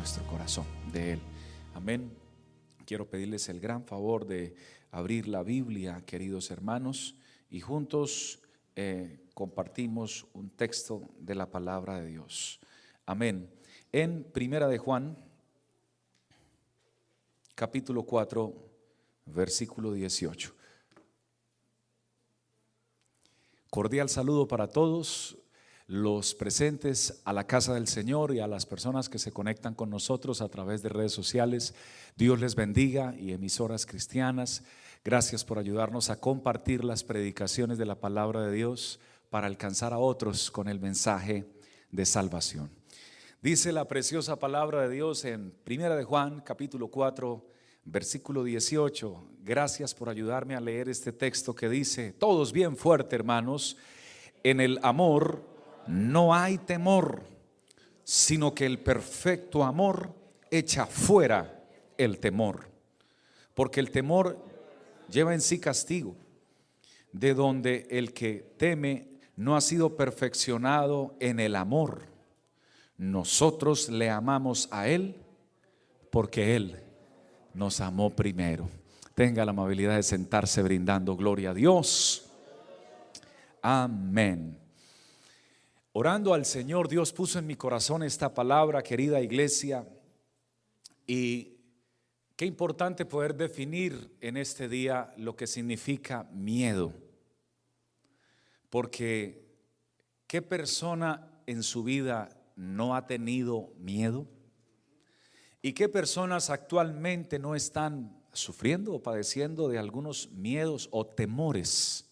nuestro corazón de Él. Amén. Quiero pedirles el gran favor de abrir la Biblia, queridos hermanos, y juntos eh, compartimos un texto de la palabra de Dios. Amén. En Primera de Juan, capítulo 4, versículo 18. Cordial saludo para todos los presentes a la casa del Señor y a las personas que se conectan con nosotros a través de redes sociales. Dios les bendiga y emisoras cristianas. Gracias por ayudarnos a compartir las predicaciones de la palabra de Dios para alcanzar a otros con el mensaje de salvación. Dice la preciosa palabra de Dios en Primera de Juan, capítulo 4, versículo 18. Gracias por ayudarme a leer este texto que dice, todos bien fuerte, hermanos, en el amor no hay temor, sino que el perfecto amor echa fuera el temor. Porque el temor lleva en sí castigo, de donde el que teme no ha sido perfeccionado en el amor. Nosotros le amamos a Él porque Él nos amó primero. Tenga la amabilidad de sentarse brindando gloria a Dios. Amén. Orando al Señor, Dios puso en mi corazón esta palabra, querida iglesia, y qué importante poder definir en este día lo que significa miedo. Porque ¿qué persona en su vida no ha tenido miedo? ¿Y qué personas actualmente no están sufriendo o padeciendo de algunos miedos o temores?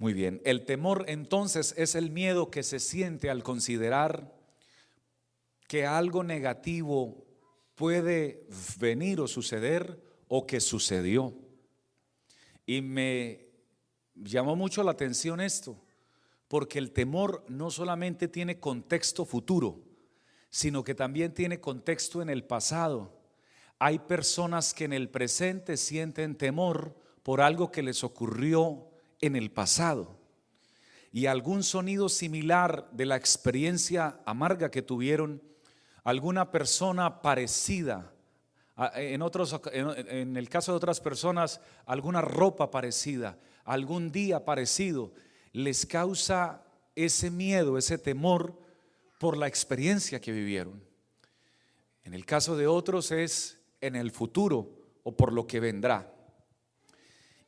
Muy bien, el temor entonces es el miedo que se siente al considerar que algo negativo puede venir o suceder o que sucedió. Y me llamó mucho la atención esto, porque el temor no solamente tiene contexto futuro, sino que también tiene contexto en el pasado. Hay personas que en el presente sienten temor por algo que les ocurrió en el pasado y algún sonido similar de la experiencia amarga que tuvieron alguna persona parecida. En, otros, en el caso de otras personas, alguna ropa parecida, algún día parecido, les causa ese miedo, ese temor por la experiencia que vivieron. En el caso de otros es en el futuro o por lo que vendrá.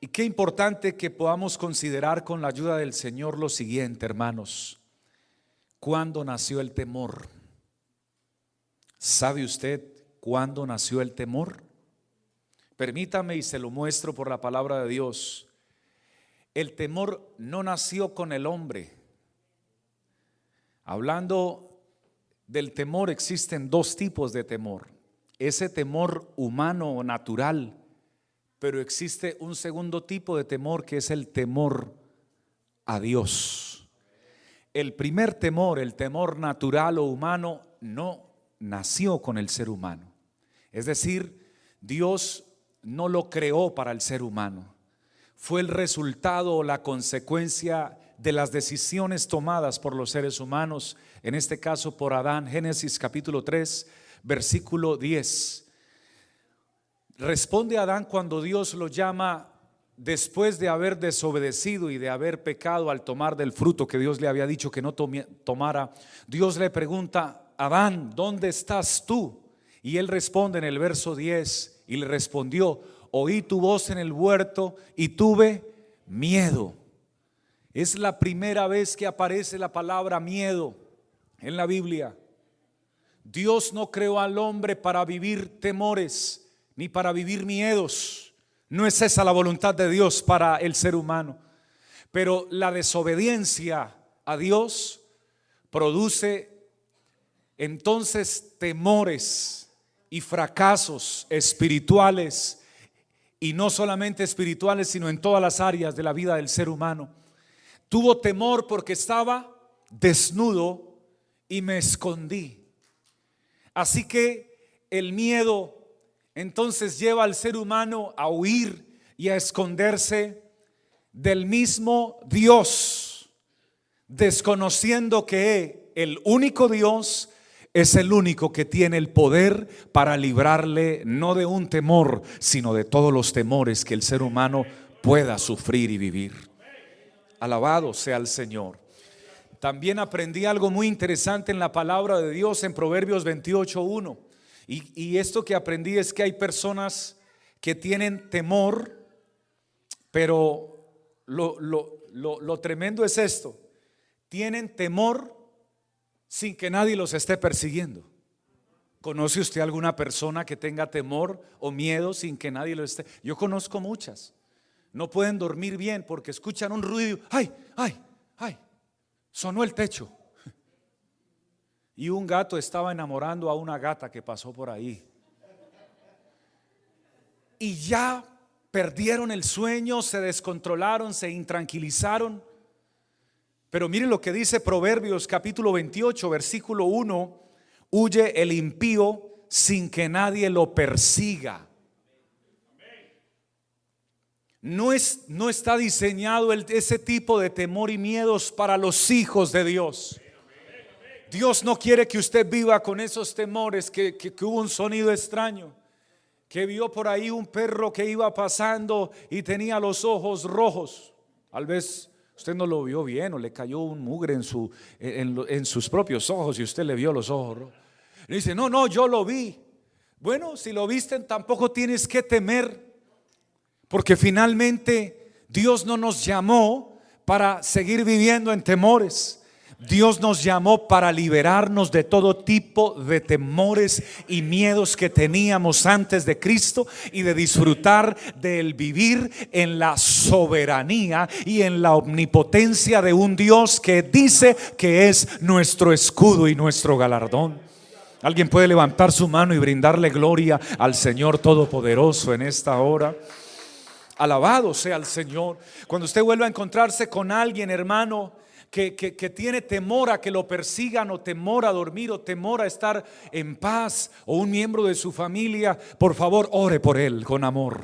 Y qué importante que podamos considerar con la ayuda del Señor lo siguiente, hermanos. ¿Cuándo nació el temor? ¿Sabe usted cuándo nació el temor? Permítame y se lo muestro por la palabra de Dios. El temor no nació con el hombre. Hablando del temor, existen dos tipos de temor. Ese temor humano o natural pero existe un segundo tipo de temor que es el temor a Dios. El primer temor, el temor natural o humano, no nació con el ser humano. Es decir, Dios no lo creó para el ser humano. Fue el resultado o la consecuencia de las decisiones tomadas por los seres humanos, en este caso por Adán, Génesis capítulo 3, versículo 10. Responde Adán cuando Dios lo llama después de haber desobedecido y de haber pecado al tomar del fruto que Dios le había dicho que no tomara. Dios le pregunta, Adán, ¿dónde estás tú? Y él responde en el verso 10 y le respondió, oí tu voz en el huerto y tuve miedo. Es la primera vez que aparece la palabra miedo en la Biblia. Dios no creó al hombre para vivir temores ni para vivir miedos. No es esa la voluntad de Dios para el ser humano. Pero la desobediencia a Dios produce entonces temores y fracasos espirituales y no solamente espirituales, sino en todas las áreas de la vida del ser humano. Tuvo temor porque estaba desnudo y me escondí. Así que el miedo entonces lleva al ser humano a huir y a esconderse del mismo Dios, desconociendo que el único Dios, es el único que tiene el poder para librarle no de un temor, sino de todos los temores que el ser humano pueda sufrir y vivir. Alabado sea el Señor. También aprendí algo muy interesante en la palabra de Dios en Proverbios 28.1. Y, esto que aprendí es que hay personas que tienen temor, pero lo, lo tremendo es esto. Tienen temor sin que nadie los esté persiguiendo. ¿Conoce usted alguna persona que tenga temor o miedo sin que nadie lo esté? Yo conozco muchas. No pueden dormir bien porque escuchan un ruido. ¡Ay, ay, ay! Sonó el techo. Y un gato estaba enamorando a una gata que pasó por ahí. Y ya perdieron el sueño, se descontrolaron, se intranquilizaron pero miren lo que dice Proverbios capítulo 28, versículo 1. Huye el impío sin que nadie lo persiga. No, es, no está diseñado ese tipo de temor y miedos para los hijos de Dios. Dios no quiere que usted viva con esos temores, que, hubo un sonido extraño, que vio por ahí un perro que iba pasando y tenía los ojos rojos. Tal vez Usted no lo vio bien o le cayó un mugre en, su, en, sus propios ojos y usted le vio los ojos. Y dice, no, no, yo lo vi. Bueno, si lo viste, tampoco tienes que temer, porque finalmente Dios no nos llamó para seguir viviendo en temores. Dios nos llamó para liberarnos de todo tipo de temores y miedos que teníamos antes de Cristo y de disfrutar del vivir en la soberanía y en la omnipotencia de un Dios que dice que es nuestro escudo y nuestro galardón. Alguien puede levantar su mano y brindarle gloria al Señor Todopoderoso en esta hora. Alabado sea el Señor. Cuando usted vuelva a encontrarse con alguien, hermano, que, tiene temor a que lo persigan o temor a dormir o temor a estar en paz o un miembro de su familia, por favor, ore por él con amor.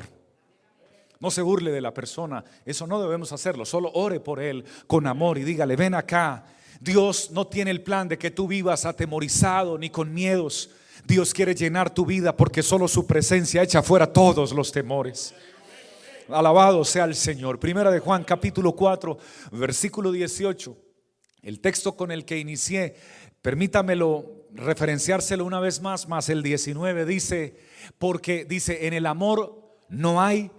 No se burle de la persona, eso no debemos hacerlo, solo ore por él con amor y dígale, ven acá. Dios no tiene el plan de que tú vivas atemorizado ni con miedos. Dios quiere llenar tu vida porque solo su presencia echa fuera todos los temores. Alabado sea el Señor. Primera de Juan capítulo 4, versículo 18. El texto con el que inicié, permítamelo referenciárselo una vez más, más el 19 dice, porque dice, en el amor no hay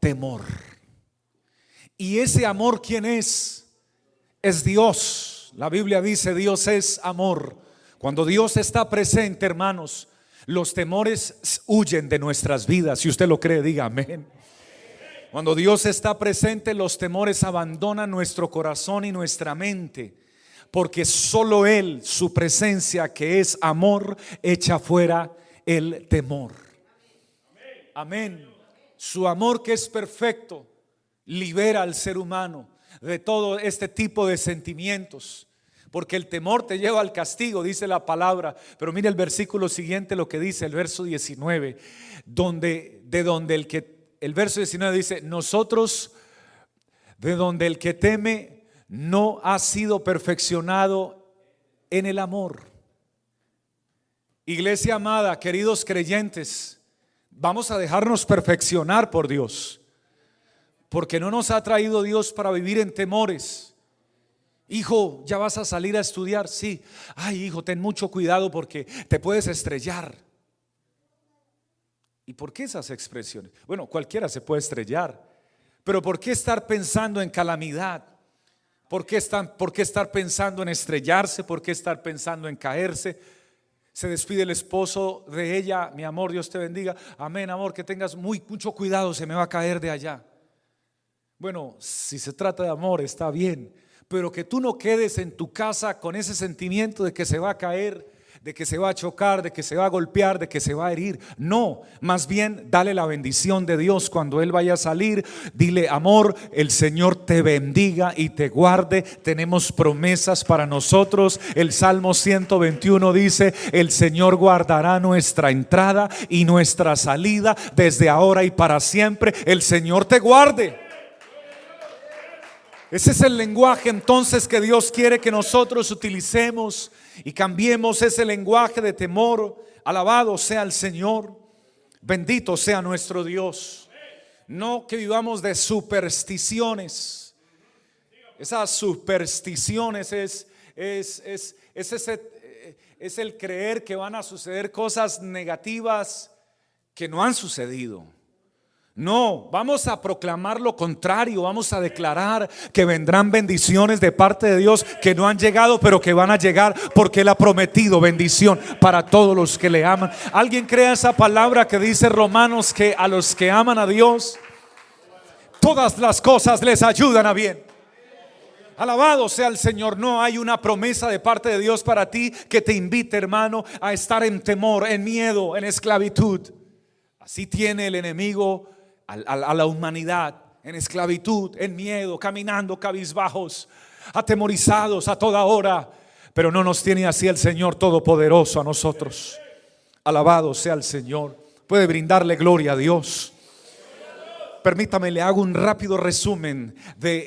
temor. Y ese amor, ¿quién es? Es Dios. La Biblia dice, Dios es amor. Cuando Dios está presente, hermanos, los temores huyen de nuestras vidas. Si usted lo cree, diga amén. Cuando Dios está presente, los temores abandonan nuestro corazón y nuestra mente, porque solo Él, su presencia que es amor, echa fuera el temor. Amén. Su amor que es perfecto, libera al ser humano de todo este tipo de sentimientos. Porque el temor te lleva al castigo, dice la palabra. Pero mire el versículo siguiente, lo que dice el verso 19, donde de donde el que el verso 19 dice, nosotros, de donde el que teme no ha sido perfeccionado en el amor. Iglesia amada, queridos creyentes, vamos a dejarnos perfeccionar por Dios, porque no nos ha traído Dios para vivir en temores. Hijo, ya vas a salir a estudiar, sí. Ay, hijo, ten mucho cuidado porque te puedes estrellar. ¿Y por qué esas expresiones? Bueno, cualquiera se puede estrellar, pero ¿por qué estar pensando en calamidad? ¿Por qué, estar, ¿Por qué estar pensando en estrellarse? ¿Por qué estar pensando en caerse? Se despide el esposo de ella, mi amor, Dios te bendiga. Amén, amor, que tengas mucho cuidado, se me va a caer de allá. Bueno, si se trata de amor, está bien, pero que tú no quedes en tu casa con ese sentimiento de que se va a caer de que se va a chocar, de que se va a golpear, de que se va a herir. No, más bien dale la bendición de Dios cuando Él vaya a salir. Dile, amor, el Señor te bendiga y te guarde. Tenemos promesas para nosotros. El Salmo 121 dice, el Señor guardará nuestra entrada y nuestra salida desde ahora y para siempre. El Señor te guarde. Ese es el lenguaje entonces que Dios quiere que nosotros utilicemos y cambiemos ese lenguaje de temor. Alabado sea el Señor. Bendito sea nuestro Dios. No que vivamos de supersticiones. Esas supersticiones es, es, es, es, ese, es el creer que van a suceder cosas negativas que no han sucedido. No, vamos a proclamar lo contrario, vamos a declarar que vendrán bendiciones de parte de Dios que no han llegado, pero que van a llegar porque Él ha prometido bendición para todos los que le aman. ¿Alguien crea esa palabra que dice Romanos que a los que aman a Dios, todas las cosas les ayudan a bien? Alabado sea el Señor. No hay una promesa de parte de Dios para ti que te invite, hermano, a estar en temor, en miedo, en esclavitud. Así tiene el enemigo a, la humanidad en esclavitud, en miedo, caminando cabizbajos, atemorizados a toda hora. Pero no nos tiene así el Señor Todopoderoso a nosotros. Alabado sea el Señor. Puede brindarle gloria a Dios. Permítame, le hago un rápido resumen de,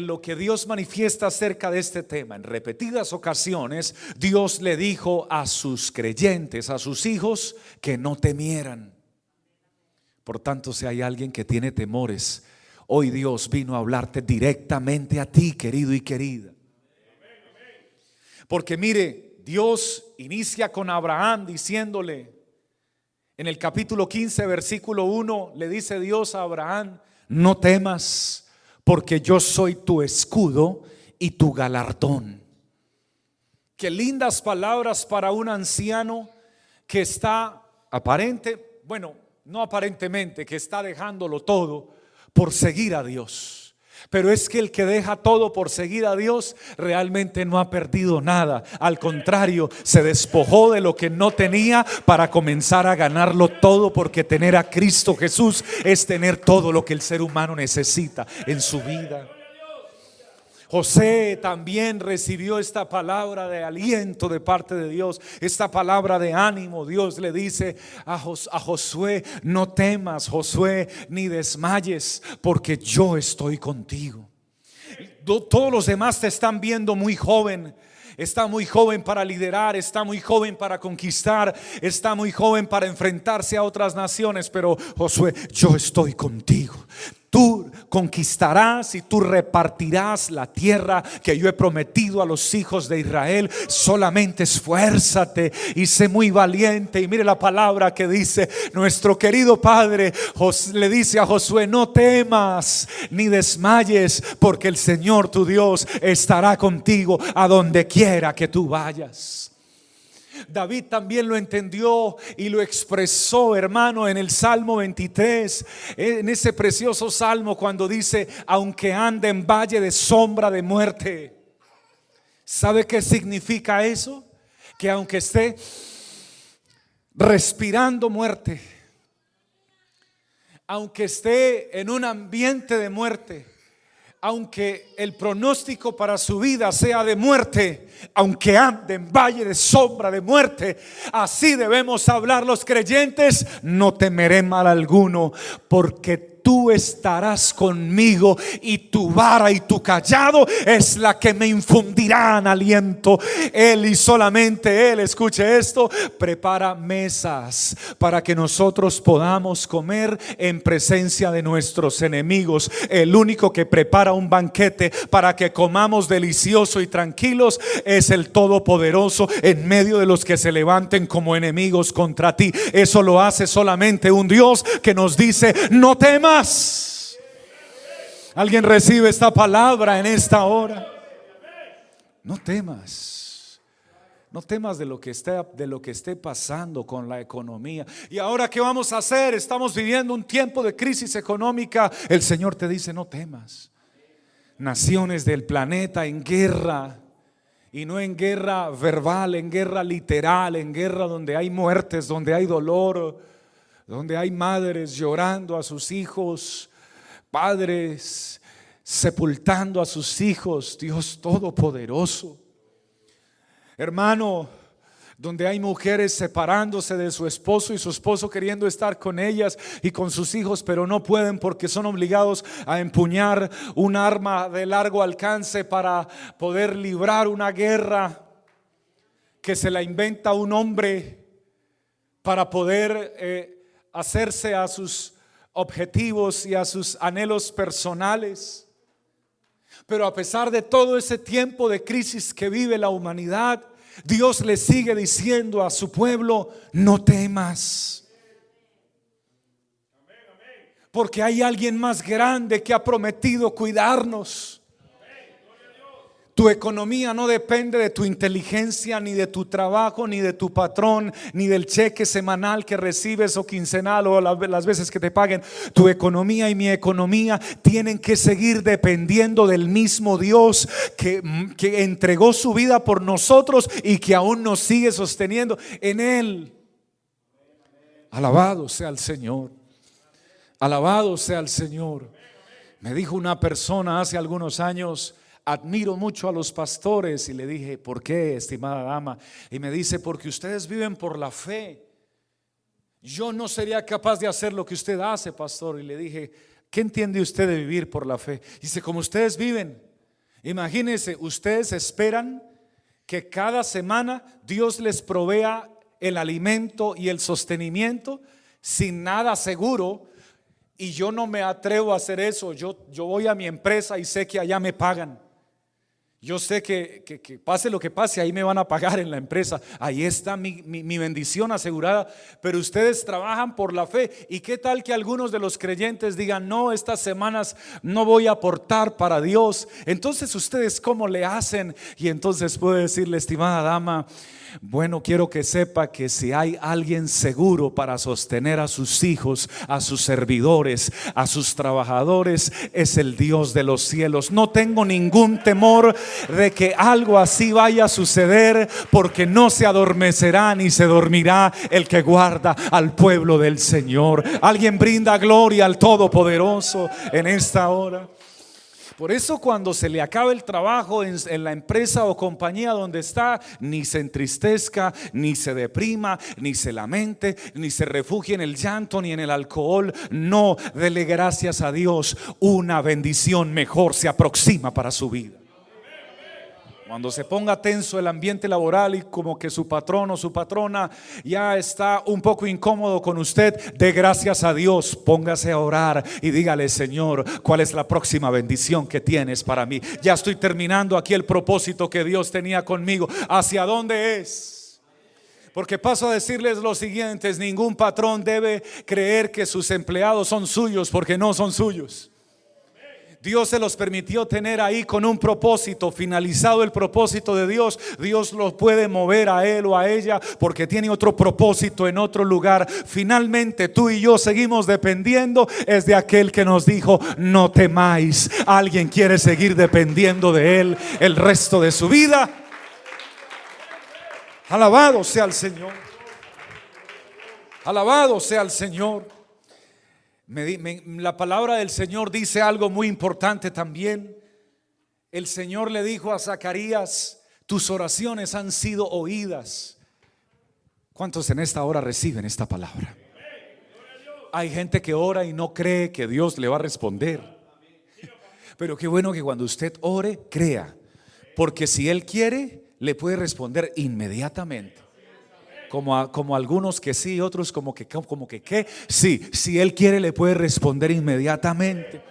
lo que Dios manifiesta acerca de este tema. En repetidas ocasiones, Dios le dijo a sus creyentes, a sus hijos, que no temieran. Por tanto, si hay alguien que tiene temores, hoy Dios vino a hablarte directamente a ti, querido y querida. Porque mire, Dios inicia con Abraham diciéndole, en el capítulo 15, versículo 1, le dice Dios a Abraham, no temas, porque yo soy tu escudo y tu galardón. Qué lindas palabras para un anciano que está aparente, bueno, no aparentemente, que está dejándolo todo por seguir a Dios. Pero es que el que deja todo por seguir a Dios realmente no ha perdido nada. Al contrario, se despojó de lo que no tenía para comenzar a ganarlo todo porque tener a Cristo Jesús es tener todo lo que el ser humano necesita en su vida. José también recibió esta palabra de aliento de parte de Dios, esta palabra de ánimo. Dios le dice a, Josué, no temas, Josué, ni desmayes, porque yo estoy contigo. Todos los demás te están viendo muy joven, está muy joven para liderar, está muy joven para conquistar, está muy joven para enfrentarse a otras naciones, pero Josué, yo estoy contigo. Tú conquistarás y tú repartirás la tierra que yo he prometido a los hijos de Israel. Solamente esfuérzate y sé muy valiente. Y mire la palabra que dice nuestro querido Padre, le dice a Josué, no temas ni desmayes, porque el Señor tu Dios estará contigo a donde quiera que tú vayas. David también lo entendió y lo expresó, hermano, en el Salmo 23, en ese precioso salmo cuando dice, aunque ande en valle de sombra de muerte. ¿Sabe qué significa eso? Que aunque esté respirando muerte, aunque esté en un ambiente de muerte, aunque el pronóstico para su vida sea de muerte, aunque ande en valle de sombra de muerte, así debemos hablar los creyentes, no temeré mal alguno, porque tú estarás conmigo y tu vara y tu callado es la que me infundirán aliento. Él y solamente Él, escuche esto, prepara mesas para que nosotros podamos comer en presencia de nuestros enemigos. El único que prepara un banquete para que comamos delicioso y tranquilos es el Todopoderoso en medio de los que se levanten como enemigos contra ti. Eso lo hace solamente un Dios que nos dice, no temas Alguien recibe esta palabra en esta hora. No temas. No temas de lo que esté de lo que esté pasando con la economía. Y ahora qué vamos a hacer? Estamos viviendo un tiempo de crisis económica. El Señor te dice, "No temas." Naciones del planeta en guerra y no en guerra verbal, en guerra literal, en guerra donde hay muertes, donde hay dolor, donde hay madres llorando a sus hijos, padres sepultando a sus hijos, Dios Todopoderoso. Hermano, donde hay mujeres separándose de su esposo y su esposo queriendo estar con ellas y con sus hijos, pero no pueden porque son obligados a empuñar un arma de largo alcance para poder librar una guerra que se la inventa un hombre para poder eh, hacerse a sus objetivos y a sus anhelos personales. Pero a pesar de todo ese tiempo de crisis que vive la humanidad, Dios le sigue diciendo a su pueblo, no temas. Porque hay alguien más grande que ha prometido cuidarnos. Tu economía no depende de tu inteligencia, ni de tu trabajo, ni de tu patrón, ni del cheque semanal que recibes o quincenal o las veces que te paguen. Tu economía y mi economía tienen que seguir dependiendo del mismo Dios que, que entregó su vida por nosotros y que aún nos sigue sosteniendo en Él. Alabado sea el Señor. Alabado sea el Señor. Me dijo una persona hace algunos años, admiro mucho a los pastores y le dije, ¿por qué, estimada dama? Y me dice, porque ustedes viven por la fe. Yo no sería capaz de hacer lo que usted hace, pastor. Y le dije, ¿qué entiende usted de vivir por la fe? Dice, como ustedes viven, imagínense, ustedes esperan que cada semana Dios les provea el alimento y el sostenimiento sin nada seguro. Y yo no me atrevo a hacer eso. Yo, yo voy a mi empresa y sé que allá me pagan. Yo sé que, pase lo que pase, ahí me van a pagar en la empresa. Ahí está mi, mi, bendición asegurada. Pero ustedes trabajan por la fe. ¿Y qué tal que algunos de los creyentes digan, no, estas semanas no voy a aportar para Dios? Entonces ustedes, ¿cómo le hacen? Y entonces puedo decirle, estimada dama, bueno, quiero que sepa que si hay alguien seguro para sostener a sus hijos, a sus servidores, a sus trabajadores, es el Dios de los cielos. No tengo ningún temor de que algo así vaya a suceder porque no se adormecerá ni se dormirá el que guarda al pueblo del Señor. Alguien brinda gloria al Todopoderoso en esta hora. Por eso cuando se le acabe el trabajo en, la empresa o compañía donde está, ni se entristezca, ni se deprima, ni se lamente, ni se refugie en el llanto, ni en el alcohol. No, dele gracias a Dios. Una bendición mejor se aproxima para su vida. Cuando se ponga tenso el ambiente laboral y como que su patrón o su patrona ya está un poco incómodo con usted, de gracias a Dios, póngase a orar y dígale, Señor, ¿cuál es la próxima bendición que tienes para mí? Ya estoy terminando aquí el propósito que Dios tenía conmigo. ¿Hacia dónde es? Porque paso a decirles lo siguiente, ningún patrón debe creer que sus empleados son suyos porque no son suyos. Dios se los permitió tener ahí con un propósito. Finalizado el propósito de Dios, Dios los puede mover a él o a ella porque tiene otro propósito en otro lugar. Finalmente tú y yo seguimos dependiendo es de aquel que nos dijo, no temáis. Alguien quiere seguir dependiendo de él el resto de su vida. Alabado sea el Señor. Alabado sea el Señor la palabra del Señor dice algo muy importante también. El Señor le dijo a Zacarías, tus oraciones han sido oídas. ¿Cuántos en esta hora reciben esta palabra? Hay gente que ora y no cree que Dios le va a responder. Pero qué bueno que cuando usted ore, crea. Porque si Él quiere, le puede responder inmediatamente como, como algunos que sí, otros como que, como que qué. Sí, si Él quiere le puede responder inmediatamente.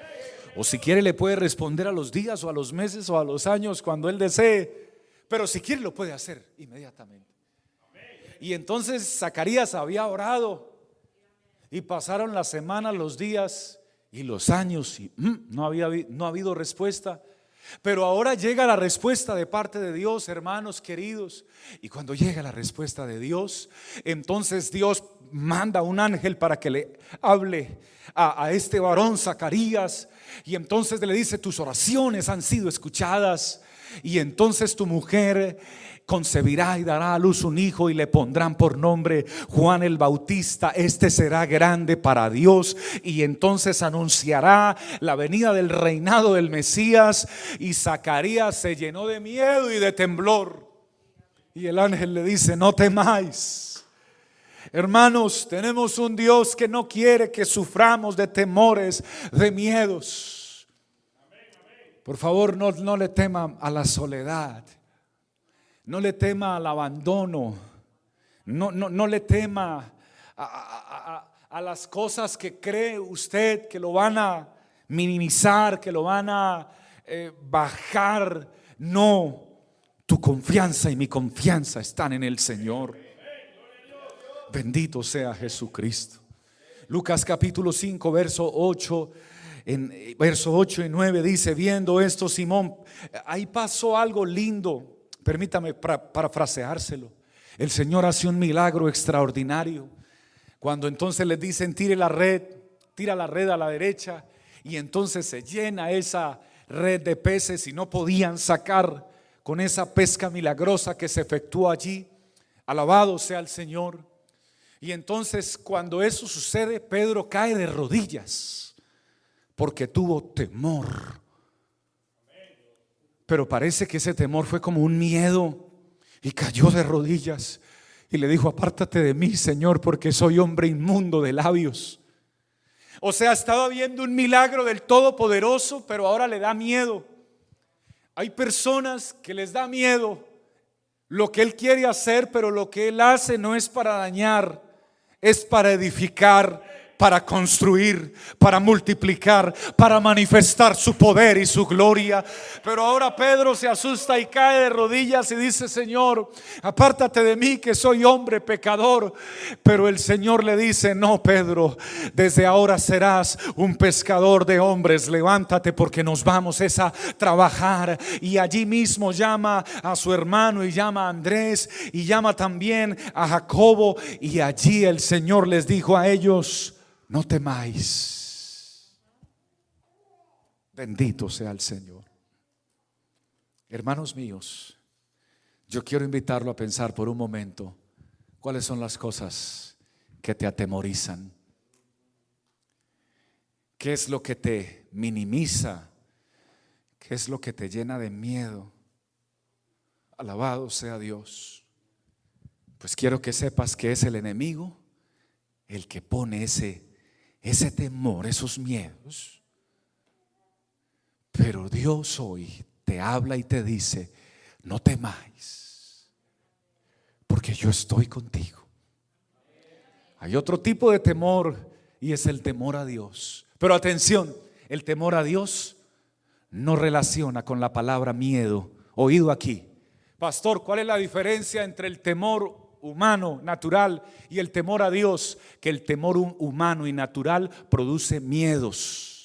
O si quiere le puede responder a los días o a los meses o a los años cuando Él desee. Pero si quiere lo puede hacer inmediatamente. Y entonces Zacarías había orado y pasaron las semanas, los días y los años y mm, no, había, no ha habido respuesta. Pero ahora llega la respuesta de parte de Dios, hermanos queridos. Y cuando llega la respuesta de Dios, entonces Dios manda un ángel para que le hable a, este varón Zacarías. Y entonces le dice, tus oraciones han sido escuchadas. Y entonces tu mujer concebirá y dará a luz un hijo y le pondrán por nombre Juan el Bautista. Este será grande para Dios y entonces anunciará la venida del reinado del Mesías y Zacarías se llenó de miedo y de temblor. Y el ángel le dice, no temáis. Hermanos, tenemos un Dios que no quiere que suframos de temores, de miedos. Por favor, no, no le tema a la soledad. No le tema al abandono. No, no, no le tema a, a las cosas que cree usted que lo van a minimizar, que lo van a eh, bajar. No, tu confianza y mi confianza están en el Señor. Bendito sea Jesucristo. Lucas capítulo 5, verso 8. En eh, verso 8 y 9 dice, viendo esto Simón, ahí pasó algo lindo. Permítame parafraseárselo. El Señor hace un milagro extraordinario. Cuando entonces les dicen, tire la red, tira la red a la derecha, y entonces se llena esa red de peces y no podían sacar con esa pesca milagrosa que se efectuó allí. Alabado sea el Señor. Y entonces cuando eso sucede, Pedro cae de rodillas porque tuvo temor. Pero parece que ese temor fue como un miedo y cayó de rodillas y le dijo, apártate de mí, Señor, porque soy hombre inmundo de labios. O sea, estaba viendo un milagro del Todopoderoso, pero ahora le da miedo. Hay personas que les da miedo lo que Él quiere hacer, pero lo que Él hace no es para dañar, es para edificar para construir, para multiplicar, para manifestar su poder y su gloria. Pero ahora Pedro se asusta y cae de rodillas y dice, Señor, apártate de mí que soy hombre pecador. Pero el Señor le dice, no, Pedro, desde ahora serás un pescador de hombres. Levántate porque nos vamos a trabajar. Y allí mismo llama a su hermano y llama a Andrés y llama también a Jacobo. Y allí el Señor les dijo a ellos, no temáis. Bendito sea el Señor. Hermanos míos, yo quiero invitarlo a pensar por un momento cuáles son las cosas que te atemorizan. ¿Qué es lo que te minimiza? ¿Qué es lo que te llena de miedo? Alabado sea Dios. Pues quiero que sepas que es el enemigo el que pone ese ese temor, esos miedos. Pero Dios hoy te habla y te dice, no temáis, porque yo estoy contigo. Hay otro tipo de temor y es el temor a Dios. Pero atención, el temor a Dios no relaciona con la palabra miedo, oído aquí. Pastor, ¿cuál es la diferencia entre el temor humano, natural, y el temor a Dios, que el temor humano y natural produce miedos.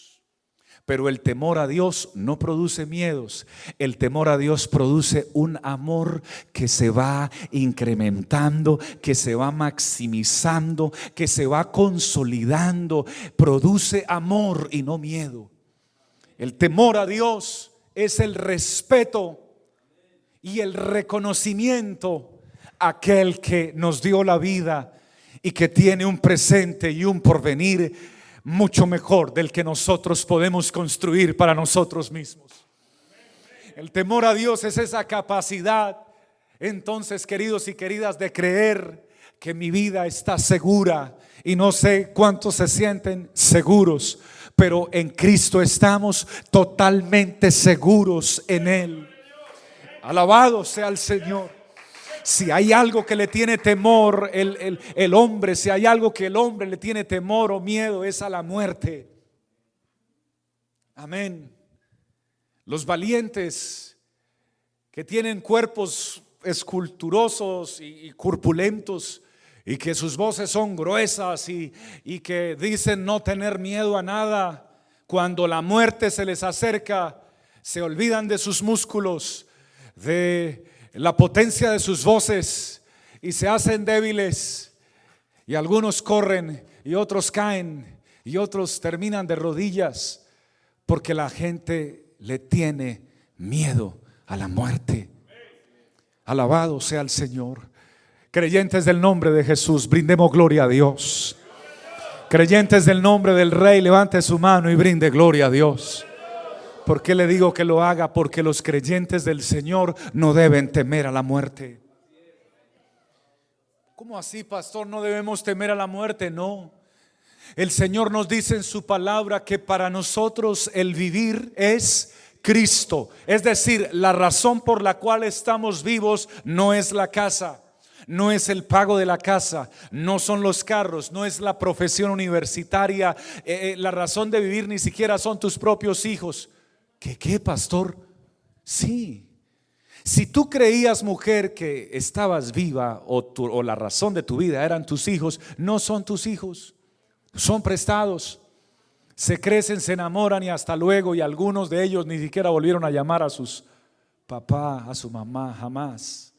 Pero el temor a Dios no produce miedos. El temor a Dios produce un amor que se va incrementando, que se va maximizando, que se va consolidando. Produce amor y no miedo. El temor a Dios es el respeto y el reconocimiento aquel que nos dio la vida y que tiene un presente y un porvenir mucho mejor del que nosotros podemos construir para nosotros mismos. El temor a Dios es esa capacidad, entonces, queridos y queridas, de creer que mi vida está segura y no sé cuántos se sienten seguros, pero en Cristo estamos totalmente seguros en Él. Alabado sea el Señor. Si hay algo que le tiene temor el, hombre, si hay algo que el hombre le tiene temor o miedo, es a la muerte. Amén. Los valientes que tienen cuerpos esculturosos y, corpulentos y que sus voces son gruesas y, y que dicen no tener miedo a nada, cuando la muerte se les acerca, se olvidan de sus músculos, de la potencia de sus voces y se hacen débiles y algunos corren y otros caen y otros terminan de rodillas porque la gente le tiene miedo a la muerte. Alabado sea el Señor. Creyentes del nombre de Jesús, brindemos gloria a Dios. Creyentes del nombre del Rey, levante su mano y brinde gloria a Dios. ¿Por qué le digo que lo haga? Porque los creyentes del Señor no deben temer a la muerte. ¿Cómo así, pastor? No debemos temer a la muerte, no. El Señor nos dice en su palabra que para nosotros el vivir es Cristo. Es decir, la razón por la cual estamos vivos no es la casa, no es el pago de la casa, no son los carros, no es la profesión universitaria. Eh, eh, la razón de vivir ni siquiera son tus propios hijos. ¿Qué qué, pastor? Sí. Si tú creías, mujer, que estabas viva o, o la razón de tu vida eran tus hijos, no son tus hijos son prestados. Se crecen, se enamoran y hasta luego, y algunos de ellos ni siquiera volvieron a llamar a sus papá, a su mamá, jamás.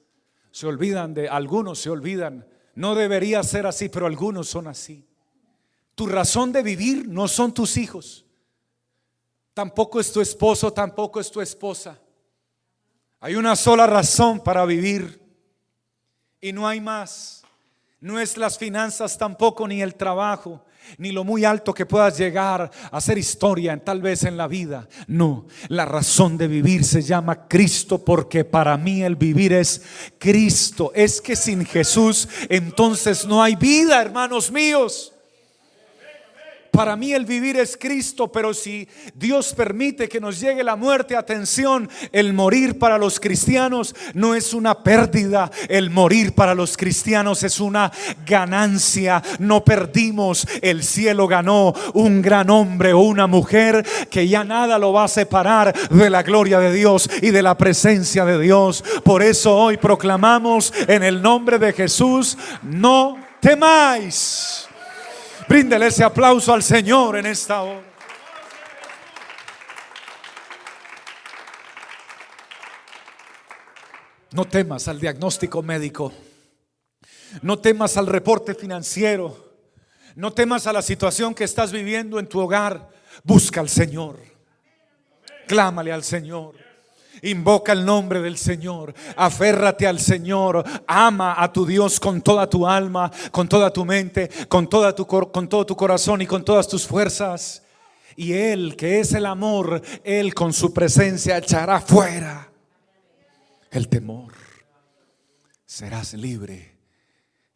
Se olvidan de, algunos se olvidan. No debería ser así, pero algunos son así. Tu razón de vivir no son tus hijos. Tampoco es tu esposo, tampoco es tu esposa. Hay una sola razón para vivir y no hay más. No es las finanzas tampoco ni el trabajo ni lo muy alto que puedas llegar a hacer historia, tal vez en la vida. No, la razón de vivir se llama Cristo porque para mí el vivir es Cristo. Es que sin Jesús entonces no hay vida, hermanos míos. Para mí el vivir es Cristo, pero si Dios permite que nos llegue la muerte, atención, el morir para los cristianos no es una pérdida, el morir para los cristianos es una ganancia. No perdimos, el cielo ganó un gran hombre o una mujer que ya nada lo va a separar de la gloria de Dios y de la presencia de Dios. Por eso hoy proclamamos en el nombre de Jesús, no temáis. Bríndele ese aplauso al Señor en esta hora. No temas al diagnóstico médico. No temas al reporte financiero. No temas a la situación que estás viviendo en tu hogar. Busca al Señor. Clámale al Señor. Invoca el nombre del Señor. Aférrate al Señor. Ama a tu Dios con toda tu alma, con toda tu mente, con, toda tu, con todo tu corazón y con todas tus fuerzas. Y Él, que es el amor, Él con su presencia echará fuera el temor. Serás libre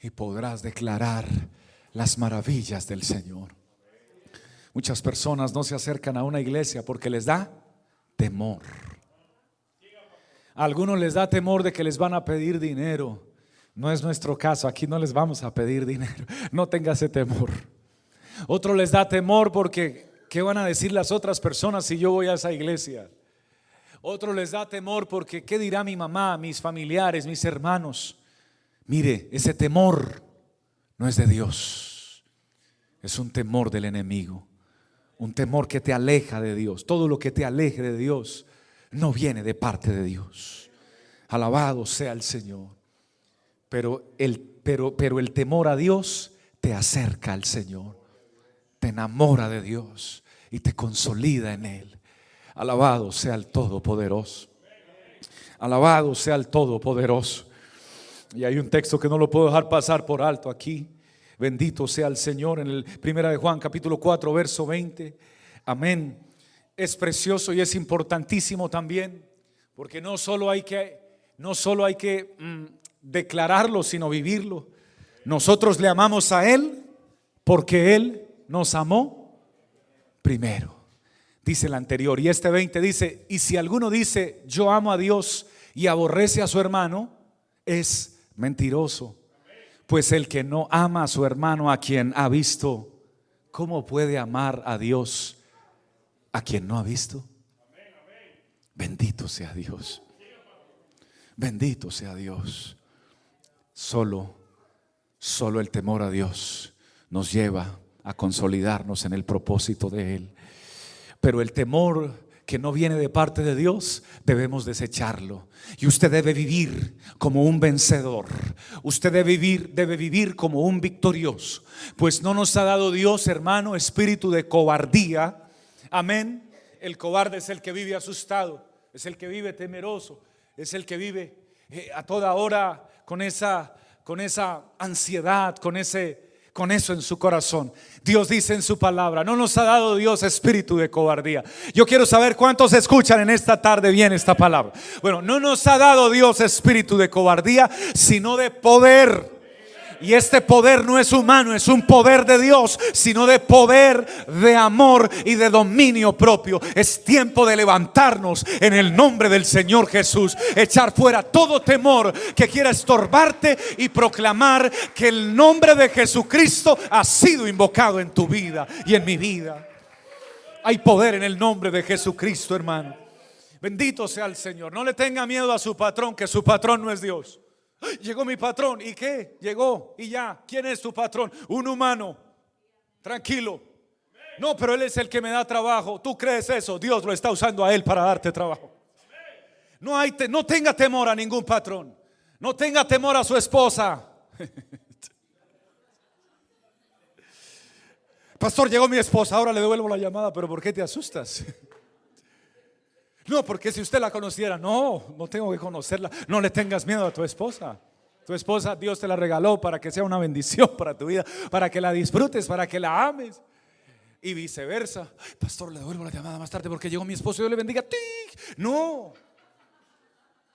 y podrás declarar las maravillas del Señor. Muchas personas no se acercan a una iglesia porque les da temor algunos les da temor de que les van a pedir dinero. No es nuestro caso, aquí no les vamos a pedir dinero. No tenga ese temor. Otro les da temor porque ¿qué van a decir las otras personas si yo voy a esa iglesia? Otro les da temor porque ¿qué dirá mi mamá, mis familiares, mis hermanos? Mire, ese temor no es de Dios. Es un temor del enemigo. Un temor que te aleja de Dios. Todo lo que te aleje de Dios no viene de parte de Dios. Alabado sea el Señor. Pero el, pero, pero el temor a Dios te acerca al Señor, te enamora de Dios y te consolida en Él. Alabado sea el Todopoderoso. Alabado sea el Todopoderoso. Y hay un texto que no lo puedo dejar pasar por alto aquí. Bendito sea el Señor en el primera de Juan capítulo 4 verso 20. Amén es precioso y es importantísimo también, porque no solo hay que, no solo hay que mm, declararlo, sino vivirlo. Nosotros le amamos a Él porque Él nos amó primero. Dice el anterior. Y este 20 dice, y si alguno dice, yo amo a Dios y aborrece a su hermano, es mentiroso. Pues el que no ama a su hermano a quien ha visto, ¿cómo puede amar a Dios a quien no ha visto. Bendito sea Dios. Bendito sea Dios. Solo, solo el temor a Dios nos lleva a consolidarnos en el propósito de Él. Pero el temor que no viene de parte de Dios, debemos desecharlo. Y usted debe vivir como un vencedor. Usted debe vivir, debe vivir como un victorioso. Pues no nos ha dado Dios, hermano, espíritu de cobardía, Amén. El cobarde es el que vive asustado, es el que vive temeroso, es el que vive eh, a toda hora con esa, con esa ansiedad, con ese, con eso en su corazón. Dios dice en su palabra, no nos ha dado Dios espíritu de cobardía. Yo quiero saber cuántos escuchan en esta tarde bien esta palabra. Bueno, no nos ha dado Dios espíritu de cobardía, sino de poder Y este poder no es humano, es un poder de Dios, sino de poder, de amor y de dominio propio. Es tiempo de levantarnos en el nombre del Señor Jesús, echar fuera todo temor que quiera estorbarte y proclamar que el nombre de Jesucristo ha sido invocado en tu vida y en mi vida. Hay poder en el nombre de Jesucristo, hermano. Bendito sea el Señor. No le tenga miedo a su patrón, que su patrón no es Dios. Llegó mi patrón. ¿Y qué? Llegó y ya. ¿Quién es tu patrón? Un humano. Tranquilo. No, pero Él es el que me da trabajo. ¿Tú crees eso? Dios lo está usando a Él para darte trabajo. No, hay no tenga temor a ningún patrón. No tenga temor a su esposa. Pastor, llegó mi esposa, ahora le devuelvo la llamada, pero ¿por qué te asustas? No, porque si usted la conociera, no, no tengo que conocerla. No le tengas miedo a tu esposa. Tu esposa Dios te la regaló para que sea una bendición para tu vida, para que la disfrutes, para que la ames. Y viceversa. pastor, le devuelvo la llamada más tarde porque llegó mi esposo y Dios le bendiga. No.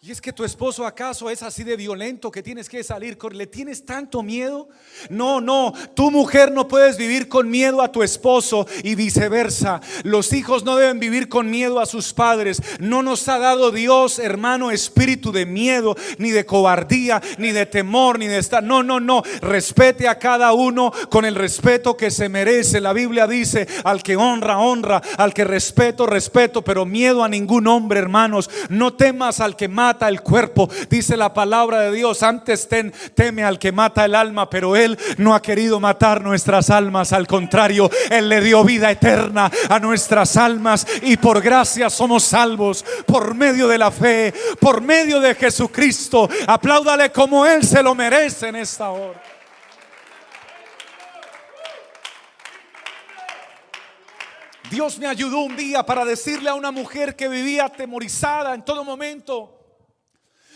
¿Y es que tu esposo acaso es así de violento que tienes que salir con le tienes tanto miedo? No, no, tu mujer no puedes vivir con miedo a tu esposo y viceversa. Los hijos no deben vivir con miedo a sus padres. No nos ha dado Dios, hermano, espíritu de miedo, ni de cobardía, ni de temor, ni de estar. No, no, no. Respete a cada uno con el respeto que se merece. La Biblia dice, al que honra, honra, al que respeto, respeto, pero miedo a ningún hombre, hermanos. No temas al que mata el cuerpo. Dice la palabra de Dios, antes teme al que mata el alma, pero Él no ha querido matar nuestras almas. Al contrario, Él le dio vida eterna a nuestras almas y por gracia somos salvos por medio de la fe, por medio de Jesucristo. Apláudale como Él se lo merece en esta hora. Dios me ayudó un día para decirle a una mujer que vivía atemorizada en todo momento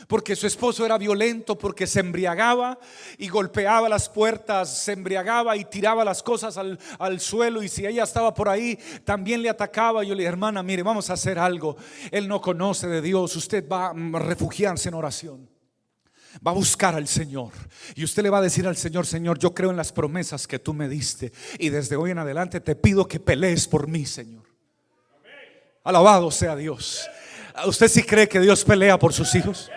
porque su esposo era violento, porque se embriagaba y golpeaba las puertas, se embriagaba y tiraba las cosas al, suelo y si ella estaba por ahí, también le atacaba. Yo le dije, hermana, mire, vamos a hacer algo. Él no conoce de Dios, usted va a refugiarse en oración. Va a buscar al Señor y usted le va a decir al Señor, Señor, yo creo en las promesas que tú me diste y desde hoy en adelante te pido que pelees por mí, Señor. Alabado sea Dios. ¿Usted sí cree que Dios pelea por sus hijos?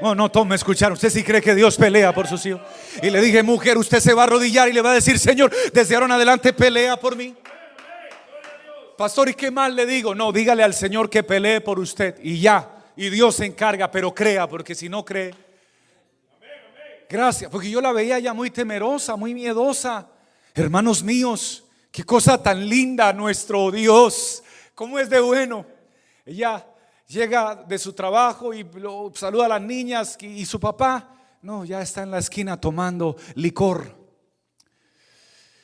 No, no, tome escuchar. Usted sí cree que Dios pelea por sus hijos. Y le dije, mujer, usted se va a arrodillar y le va a decir, Señor, desde ahora en adelante pelea por mí. Pastor, ¿y qué mal le digo? No, dígale al Señor que pelee por usted y ya. Y Dios se encarga, pero crea, porque si no cree. Gracias, porque yo la veía ya muy temerosa, muy miedosa. Hermanos míos, qué cosa tan linda nuestro Dios. ¿Cómo es de bueno? Ella llega de su trabajo y saluda a las niñas y, su papá, no, ya está en la esquina tomando licor.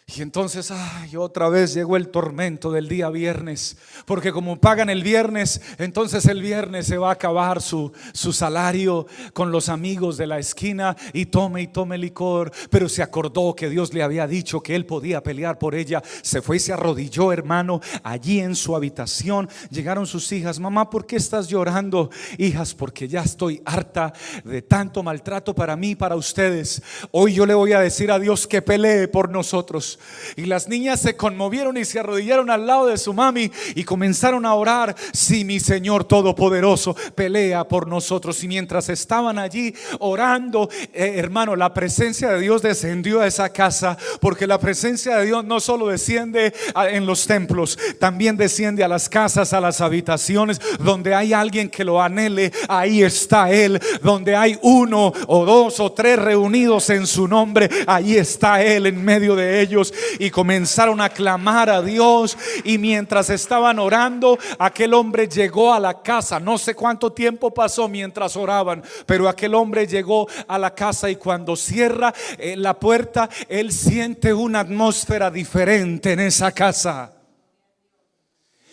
Y entonces, ay, otra vez llegó el tormento del día viernes, porque como pagan el viernes, entonces el viernes se va a acabar su, su salario con los amigos de la esquina y tome y tome licor, pero se acordó que Dios le había dicho que él podía pelear por ella, se fue y se arrodilló, hermano, allí en su habitación. Llegaron sus hijas, mamá, ¿por qué estás llorando? Hijas, porque ya estoy harta de tanto maltrato para mí y para ustedes. Hoy yo le voy a decir a Dios que pelee por nosotros. Y las niñas se conmovieron y se arrodillaron al lado de su mami y comenzaron a orar. Si mi Señor Todopoderoso pelea por nosotros. Y mientras estaban allí orando, eh, hermano, la presencia de Dios descendió a esa casa. Porque la presencia de Dios no solo desciende en los templos, también desciende a las casas, a las habitaciones. Donde hay alguien que lo anhele, ahí está Él. Donde hay uno o dos o tres reunidos en su nombre, ahí está Él en medio de ellos y comenzaron a clamar a Dios. Y mientras estaban orando, aquel hombre llegó a la casa. No sé cuánto tiempo pasó mientras oraban, pero aquel hombre llegó a la casa y cuando cierra eh, la puerta, él siente una atmósfera diferente en esa casa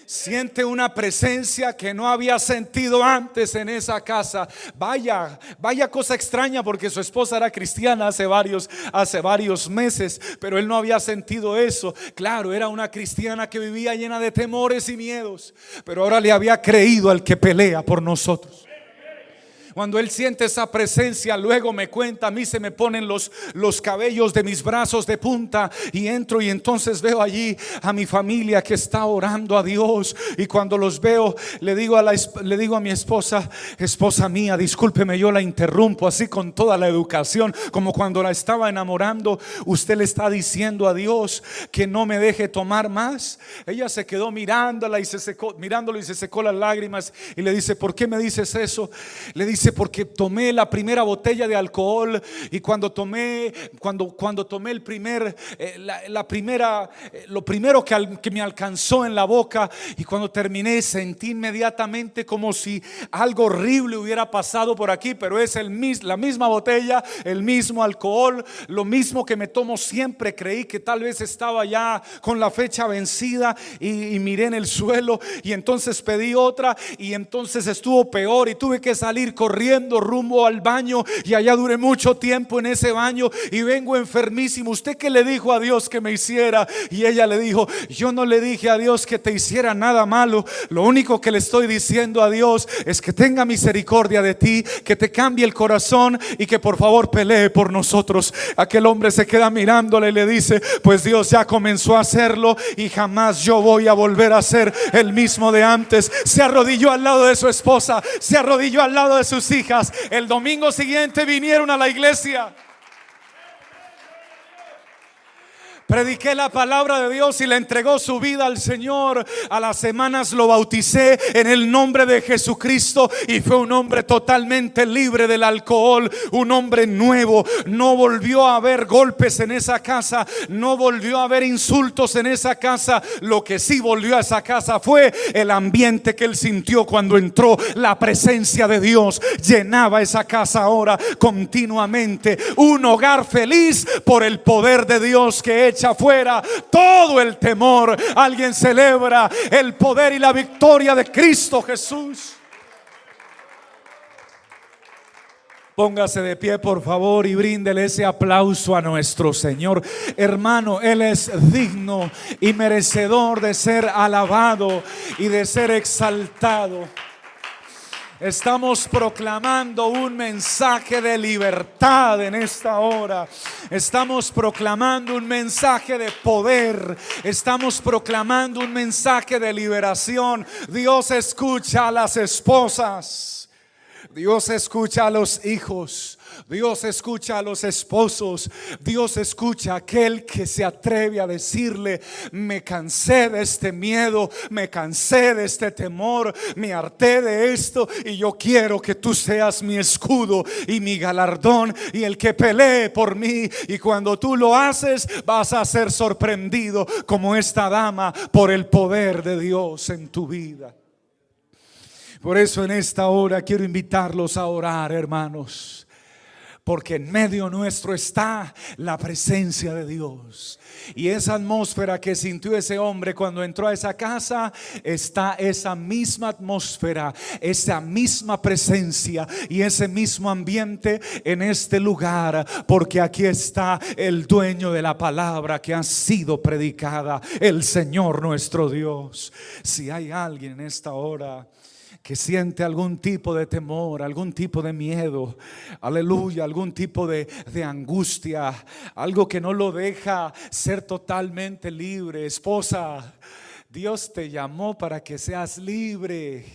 siente una presencia que no había sentido antes en esa casa. Vaya, vaya cosa extraña porque su esposa era cristiana hace varios hace varios meses, pero él no había sentido eso. Claro, era una cristiana que vivía llena de temores y miedos, pero ahora le había creído al que pelea por nosotros. Cuando Él siente esa presencia, luego me cuenta, a mí se me ponen los, los cabellos de mis brazos de punta y entro y entonces veo allí a mi familia que está orando a Dios. Y cuando los veo, le digo a, la, le digo a mi esposa, esposa mía, discúlpeme, yo la interrumpo así con toda la educación, como cuando la estaba enamorando, usted le está diciendo a Dios que no me deje tomar más. Ella se quedó mirándola y se secó, mirándolo y se secó las lágrimas y le dice, ¿por qué me dices eso? Le dice, porque tomé la primera botella de alcohol y cuando tomé, cuando, cuando tomé el primer, eh, la, primera, eh, lo primero que, que me alcanzó en la boca y cuando terminé sentí inmediatamente como si algo horrible hubiera pasado por aquí, pero es el, la misma botella, el mismo alcohol, lo mismo que me tomo siempre. Creí que tal vez estaba ya con la fecha vencida y, y miré en el suelo y entonces pedí otra y entonces estuvo peor y tuve que salir corriendo rumbo al baño y allá duré mucho tiempo en ese baño y vengo enfermísimo. ¿Usted qué le dijo a Dios que me hiciera? Y ella le dijo, yo no le dije a Dios que te hiciera nada malo. Lo único que le estoy diciendo a Dios es que tenga misericordia de ti, que te cambie el corazón y que por favor pelee por nosotros. Aquel hombre se queda mirándole y le dice, pues Dios ya comenzó a hacerlo y jamás yo voy a volver a ser el mismo de antes. Se arrodilló al lado de su esposa, se arrodilló al lado de sus hijas. El domingo siguiente vinieron a la iglesia. Prediqué la palabra de Dios y le entregó su vida al Señor. A las semanas lo bauticé en el nombre de Jesucristo y fue un hombre totalmente libre del alcohol, un hombre nuevo. No volvió a haber golpes en esa casa, no volvió a haber insultos en esa casa. Lo que sí volvió a esa casa fue el ambiente que él sintió cuando entró. La presencia de Dios llenaba esa casa ahora continuamente. Un hogar feliz por el poder de Dios que echa afuera todo el temor. Alguien celebra el poder y la victoria de Cristo Jesús. Póngase de pie, por favor, y bríndele ese aplauso a nuestro Señor. Hermano, Él es digno y merecedor de ser alabado y de ser exaltado. Estamos proclamando un mensaje de libertad en esta hora. Estamos proclamando un mensaje de poder. Estamos proclamando un mensaje de liberación. Dios escucha a las esposas. Dios escucha a los hijos. Dios escucha a los esposos. Dios escucha a aquel que se atreve a decirle, me cansé de este miedo, me cansé de este temor, me harté de esto y yo quiero que tú seas mi escudo y mi galardón y el que pelee por mí. Y cuando tú lo haces, vas a ser sorprendido como esta dama por el poder de Dios en tu vida. Por eso en esta hora quiero invitarlos a orar, hermanos porque en medio nuestro está la presencia de Dios. Y esa atmósfera que sintió ese hombre cuando entró a esa casa, está esa misma atmósfera, esa misma presencia y ese mismo ambiente en este lugar, porque aquí está el dueño de la palabra que ha sido predicada, el Señor nuestro Dios. Si hay alguien en esta hora, que siente algún tipo de temor, algún tipo de miedo, aleluya, algún tipo de, angustia, algo que no lo deja ser totalmente libre. Esposa, Dios te llamó para que seas libre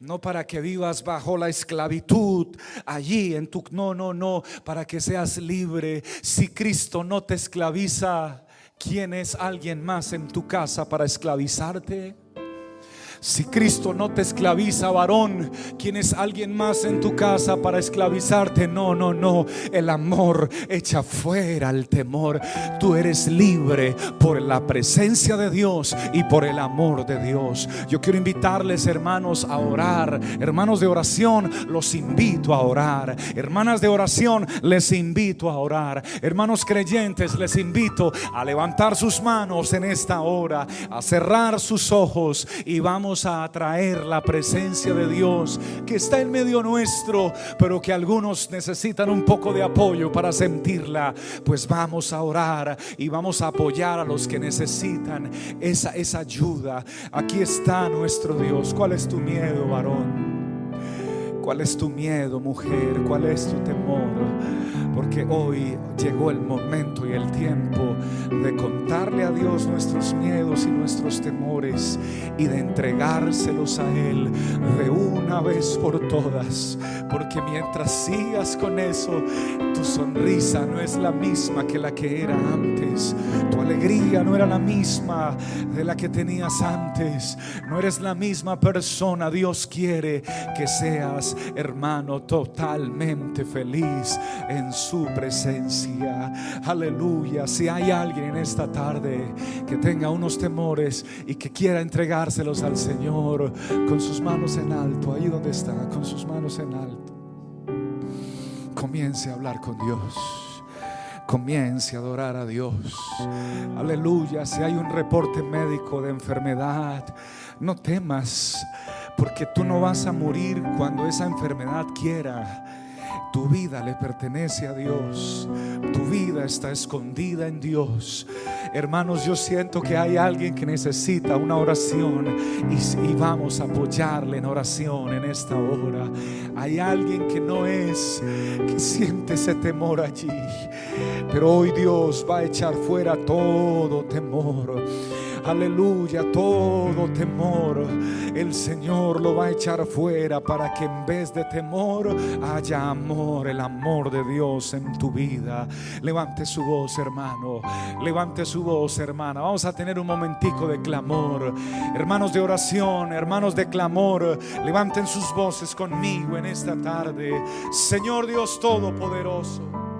no para que vivas bajo la esclavitud allí en tu no no no para que seas libre si Cristo no te esclaviza quién es alguien más en tu casa para esclavizarte si Cristo no te esclaviza, varón, ¿quién es alguien más en tu casa para esclavizarte? No, no, no. El amor echa fuera el temor. Tú eres libre por la presencia de Dios y por el amor de Dios. Yo quiero invitarles, hermanos, a orar. Hermanos de oración, los invito a orar. Hermanas de oración, les invito a orar. Hermanos creyentes, les invito a levantar sus manos en esta hora, a cerrar sus ojos y vamos a atraer la presencia de Dios que está en medio nuestro, pero que algunos necesitan un poco de apoyo para sentirla. Pues vamos a orar y vamos a apoyar a los que necesitan esa, esa ayuda. Aquí está nuestro Dios. ¿Cuál es tu miedo, varón? ¿Cuál es tu miedo, mujer? ¿Cuál es tu temor? Porque hoy llegó el momento y el tiempo de contarle a Dios nuestros miedos y nuestros temores y de entregárselos a Él de una vez por todas. Porque mientras sigas con eso, tu sonrisa no es la misma que la que era antes. Tu alegría no era la misma de la que tenías antes. No eres la misma persona. Dios quiere que seas, hermano, totalmente feliz en su presencia. Aleluya. Si hay alguien en esta tarde que tenga unos temores y que quiera entregárselos al Señor con sus manos en alto, ahí donde está, con sus manos en alto, comience a hablar con Dios. Comience a adorar a Dios. Aleluya. Si hay un reporte médico de enfermedad, no temas, porque tú no vas a morir cuando esa enfermedad quiera tu vida le pertenece a Dios. Tu vida está escondida en Dios. Hermanos, yo siento que hay alguien que necesita una oración y, vamos a apoyarle en oración en esta hora. Hay alguien que no es, que siente ese temor allí. Pero hoy Dios va a echar fuera todo temor. Aleluya, todo temor el Señor lo va a echar fuera para que en vez de temor haya amor, el amor de Dios en tu vida. Levante su voz, hermano. Levante su voz, hermana. Vamos a tener un momentico de clamor. Hermanos de oración, hermanos de clamor, levanten sus voces conmigo en esta tarde. Señor Dios Todopoderoso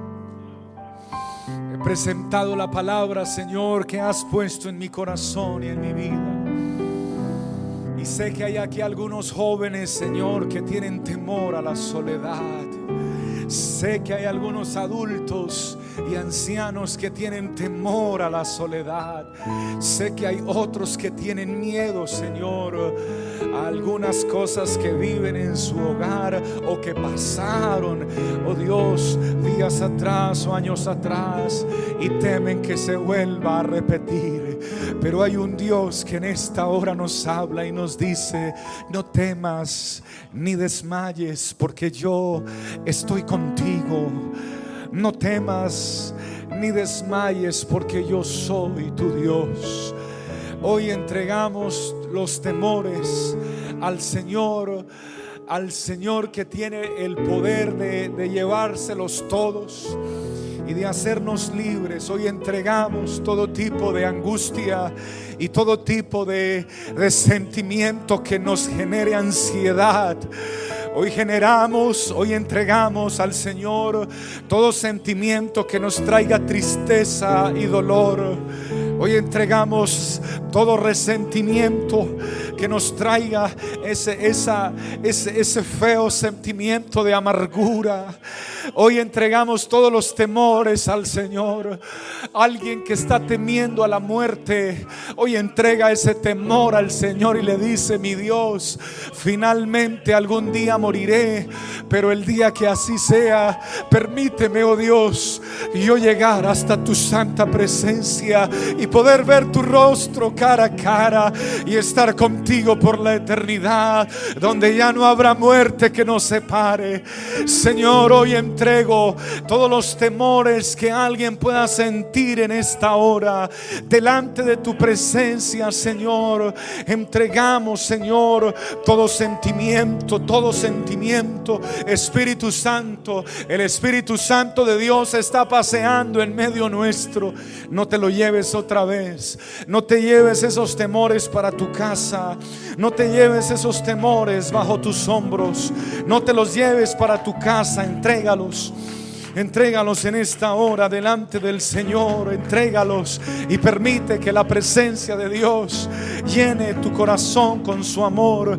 presentado la palabra, Señor, que has puesto en mi corazón y en mi vida. Y sé que hay aquí algunos jóvenes, Señor, que tienen temor a la soledad. Sé que hay algunos adultos y ancianos que tienen temor a la soledad. Sé que hay otros que tienen miedo, Señor, a algunas cosas que viven en su hogar o que pasaron, oh Dios, días atrás o años atrás y temen que se vuelva a repetir. Pero hay un Dios que en esta hora nos habla y nos dice, no temas ni desmayes porque yo estoy contigo. No temas ni desmayes porque yo soy tu Dios. Hoy entregamos los temores al Señor, al Señor que tiene el poder de, de llevárselos todos y de hacernos libres. Hoy entregamos todo tipo de angustia y todo tipo de resentimiento que nos genere ansiedad. Hoy generamos, hoy entregamos al Señor todo sentimiento que nos traiga tristeza y dolor. Hoy entregamos todo resentimiento que nos traiga ese, ese, ese feo sentimiento de amargura. Hoy entregamos todos los temores al Señor. Alguien que está temiendo a la muerte, hoy entrega ese temor al Señor y le dice, mi Dios, finalmente algún día moriré, pero el día que así sea, permíteme, oh Dios, yo llegar hasta tu santa presencia poder ver tu rostro cara a cara y estar contigo por la eternidad, donde ya no habrá muerte que nos separe. Señor, hoy entrego todos los temores que alguien pueda sentir en esta hora delante de tu presencia, Señor. Entregamos, Señor, todo sentimiento, todo sentimiento, Espíritu Santo, el Espíritu Santo de Dios está paseando en medio nuestro. No te lo lleves otra vez. No te lleves esos temores para tu casa. No te lleves esos temores bajo tus hombros. No te los lleves para tu casa. Entrégalos. Entrégalos en esta hora delante del Señor. Entrégalos y permite que la presencia de Dios llene tu corazón con su amor.